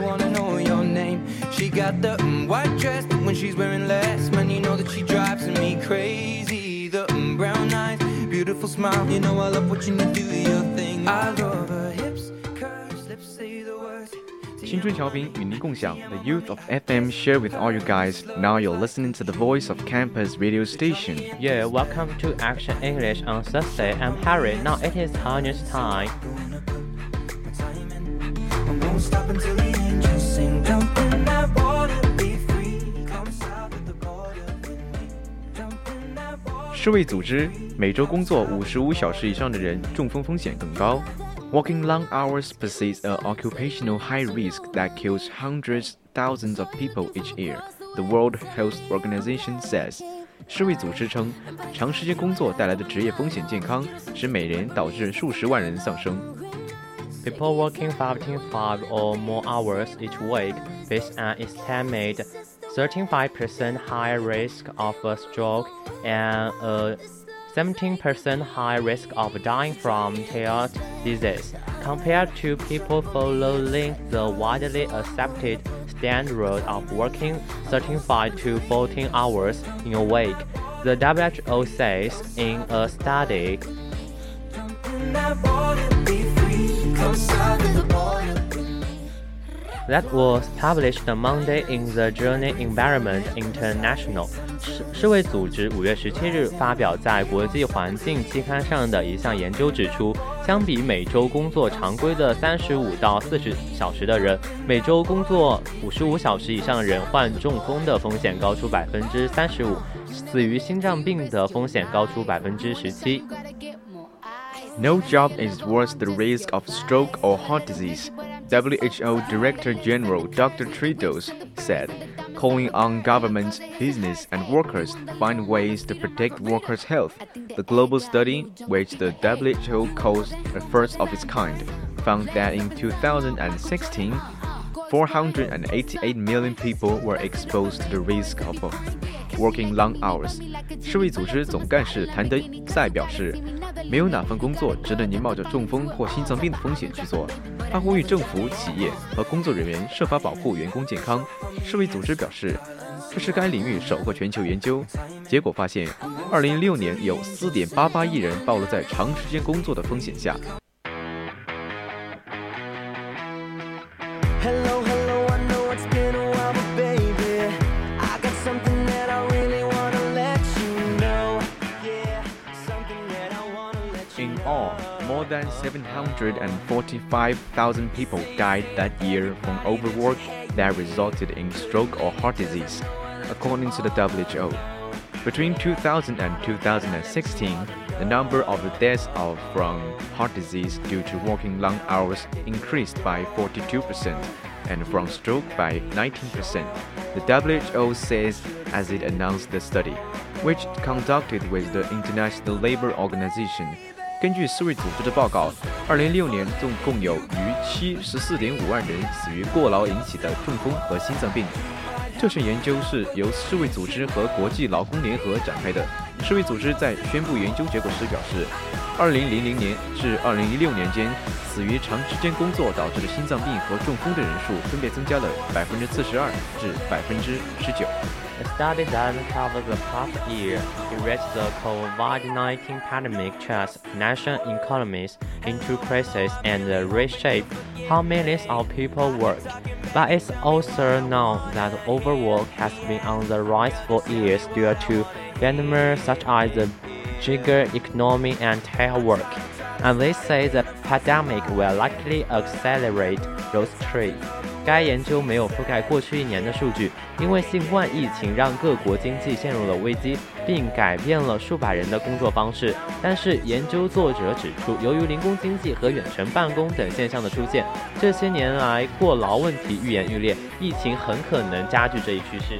wanna know your name. She got the mm, white dress, but when she's wearing less, man, you know that she drives me crazy. The mm, brown eyes, beautiful smile, you know I love watching you do your thing. I love her hips, curves, lips say the words. 青春调频与您共享，The Youth of FM share with all you guys. Now you're listening to the voice of campus radio station. Yeah, welcome to Action English on Thursday. I'm Harry. Now it is Tanya's time. 世卫组织每周工作五十五小时以上的人中风风险更高。Working long hours poses an occupational high risk that kills hundreds thousands of people each year. The World Health Organization says. 世卫组织称，长时间工作带来的职业风险健康使每年导致数十万人丧生。 People working 55 or more hours each week face an estimated 35% higher risk of a stroke and a 17% higher risk of dying from heart disease compared to people following the widely accepted standard of working 35 to 14 hours in a week. The WHO says in a study that was published Monday in the journal Environment International。世世卫组织五月十七日发表在国际环境期刊上的一项研究指出，相比每周工作常规的三十五到四十小时的人，每周工作五十五小时以上的人患中风的风险高出百分之三十五，死于心脏病的风险高出百分之十七。 No job is worth the risk of stroke or heart disease, WHO Director General Dr. Tedros said, calling on governments, business, and workers to find ways to protect workers' health. The global study, which the WHO calls the first of its kind, found that in 2016, 488 million people were exposed to the risk of working long hours. 世卫组织总干事谭德赛表示，没有哪份工作值得您冒着中风或心脏病的风险去做。他呼吁政府、企业和工作人员设法保护员工健康。世卫组织表示，这是该领域首个全球研究，结果发现，2016年有4.88亿人暴露在长时间工作的风险下。745,000 people died that year from overwork that resulted in stroke or heart disease, according to the WHO. Between 2000 and 2016, the number of deaths from heart disease due to working long hours increased by 42% and from stroke by 19%. The WHO says as it announced the study, which conducted with the International Labor Organization. 根据世卫组织的报告，2016年总共有逾74.5万人死于过劳引起的中风和心脏病。这项研究是由世卫组织和国际劳工联合展开的。世卫组织在宣布研究结果时表示，2000年至2016年间，死于长时间工作导致的心脏病和中风的人数分别增加了42%至19%。 A study that covers the past year in which the COVID-19 pandemic threats national economies into crisis and reshape how millions of people work. But it's also known that overwork has been on the rise for years due to phenomena such as the gig economy and telework. And they say the pandemic will likely accelerate those trees 该研究没有覆盖过去一年的数据，因为新冠疫情让各国经济陷入了危机，并改变了数百人的工作方式。但是，研究作者指出，由于零工经济和远程办公等现象的出现，这些年来过劳问题愈演愈烈，疫情很可能加剧这一趋势。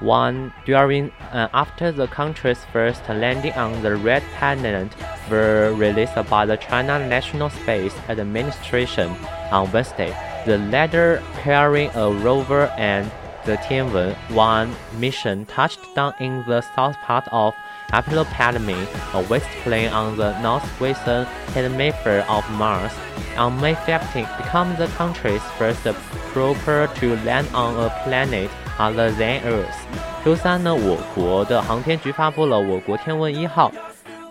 One during and uh, after the country's first landing on the red planet were released by the China National Space Administration on Wednesday. The latter carrying a rover and the Tianwen-1 mission touched down in the south part of Apollo-Palmi, a waste plain on the northwestern hemisphere of Mars, on May 15, becoming the country's first probe to land on a planet other than Earth。周三呢，我国的航天局发布了我国天问一号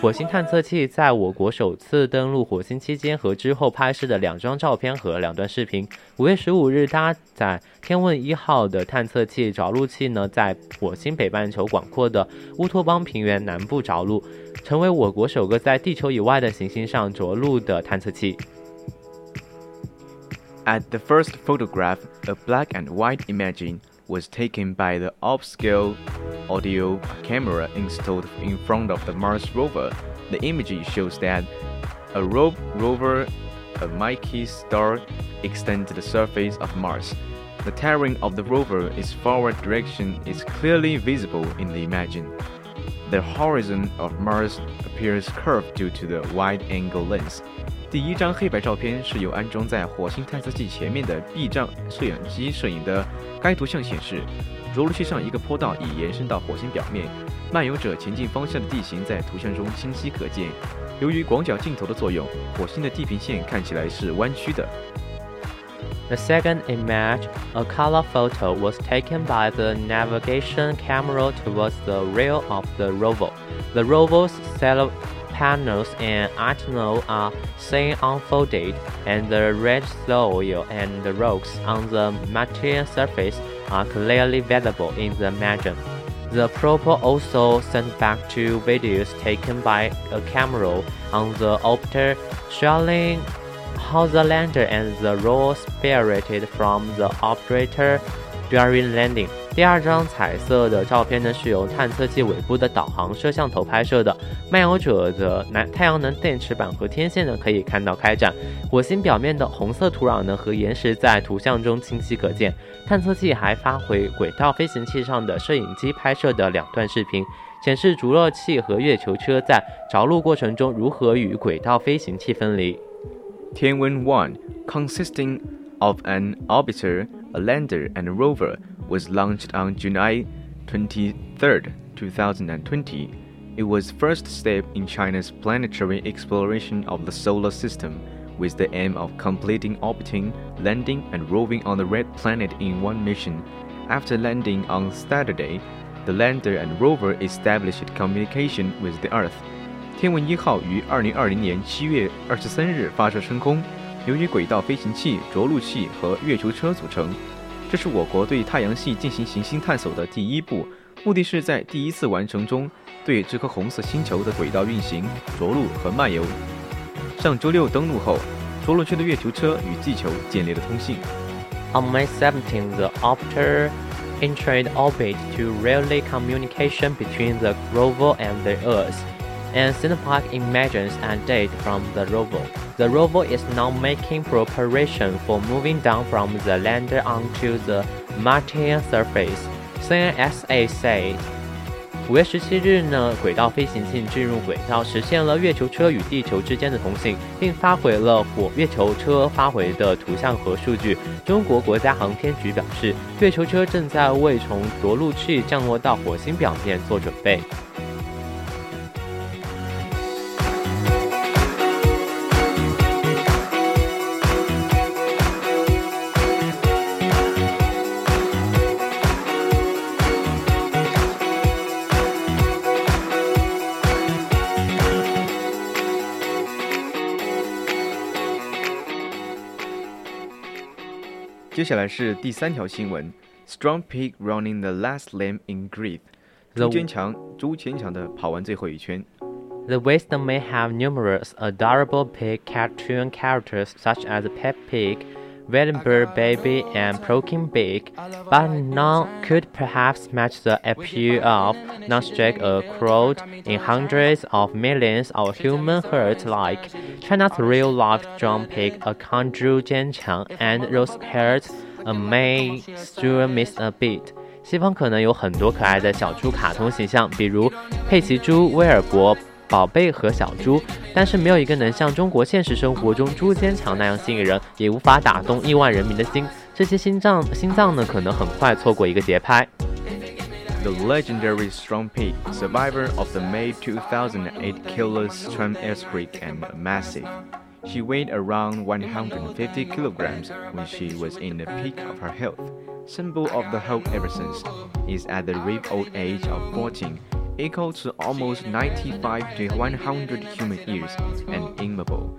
火星探测器在我国首次登陆火星期间和之后拍摄的两张照片和两段视频。五月十五日，搭载天问一号的探测器着陆器呢，在火星北半球广阔的乌托邦平原南部着陆，成为我国首个在地球以外的行星上着陆的探测器。At the first photograph, a black and white imagine. Was taken by the upscale audio camera installed in front of the Mars rover. The image shows that a ro rover, a Mikey star, extends the surface of Mars. The terrain of the rover its forward direction is clearly visible in the image. The horizon of Mars appears curved due to the wide-angle lens. 第一张黑白照片是由安装在火星探测器前面的避障摄影机摄影的。该图像显示，着陆器上一个坡道已延伸到火星表面，漫游者前进方向的地形在图像中清晰可见。由于广角镜头的作用，火星的地平线看起来是弯曲的。The second image, a color photo, was taken by the navigation camera towards the rear of the rover. The rover's panels and antennae are seen unfolded, and the red soil and the rocks on the Martian surface are clearly visible in the image. The probe also sent back two videos taken by a camera on the orbiter showing how the lander and the rover separated from the operator during landing. 第二张彩色的照片呢，是由探测器尾部的导航摄像头拍摄的。漫游者的南太阳能电池板和天线呢，可以看到开展。火星表面的红色土壤呢和岩石在图像中清晰可见。探测器还发回轨道飞行器上的摄影机拍摄的两段视频，显示着陆器和月球车在着陆过程中如何与轨道飞行器分离。天文 One consisting of an orbiter, a lander, and a rover. was launched on July 23, 2020. It was first step in China's planetary exploration of the solar system with the aim of completing orbiting, landing and roving on the red planet in one mission. After landing on Saturday, the lander and rover established communication with the Earth. 天文一号于二零二零年七月二十三日发射升空， 由于轨道飞行器、着陆器和月球车组成。这是我国对太阳系进行行星探索的第一步，目的是在第一次完成中对这颗红色星球的轨道运行、着陆和漫游。上周六登陆后，着陆区的月球车与地球建立了通信。On May 17, the orbiter entered orbit to relay communication between the rover and the Earth, and sent back images and data from the rover. The rover is now making preparation for moving down from the lander onto the Martian surface. CNSA said. 五月十七日呢，轨道飞行器进入轨道，实现了月球车与地球之间的通信，并发回了火月球车发回的图像和数据。中国国家航天局表示，月球车正在为从着陆器降落到火星表面做准备。接下来是第三条新闻：Strong Pig running the last lap in Greece。朱坚强，朱坚强的跑完最后一圈。The Western may have numerous adorable pig cartoon characters such as Peppa Pig Wellenberg Baby and Broken Big, but none could perhaps match the appeal of not strike a crowd in hundreds of millions of human hearts like China's real-life drum pig Akanju Jianqiang and Rose Heart, a May still miss a beat. 西方可能有很多可爱的小猪卡通形象，比如佩奇猪、威尔伯。宝贝和小猪，但是没有一个能像中国现实生活中猪坚强那样吸引人，也无法打动亿万人民的心。这些心脏心脏呢，可能很快错过一个节拍。 The legendary Strong Pig, survivor of the May 2008 killer Stram earthquake and massive. She weighed around 150 kilograms when she was in the peak of her health. Symbol of the hope ever since, is at the ripe old age of 14, equal to almost 95 to 100 human years and immobile.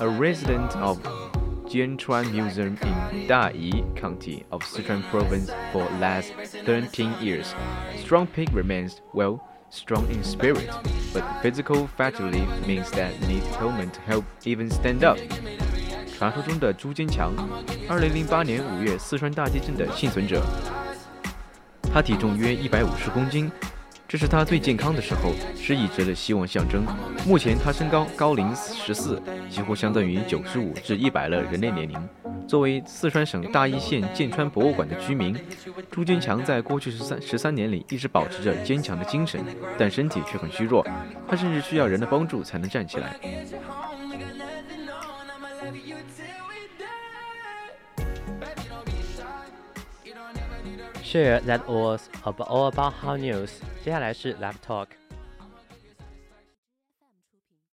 A resident of Jianchuan Museum in Dayi County of Sichuan Province for last 13 years. Strong Pig remains, well, strong in spirit, but physical fatality means that needs helmet to help even stand up. 传说中的朱坚强，二零零八年五月四川大地震的幸存者，他体重约一百五十公斤， 这是他最健康的时候，是一直的希望象征。目前他身高高龄十四，几乎相当于九十五至一百了人类年龄。作为四川省大邑县建川博物馆的居民，朱坚强在过去十三十三年里一直保持着坚强的精神，但身体却很虚弱，他甚至需要人的帮助才能站起来。Sure, that was about all about how news. 接下来是 Lab Talk。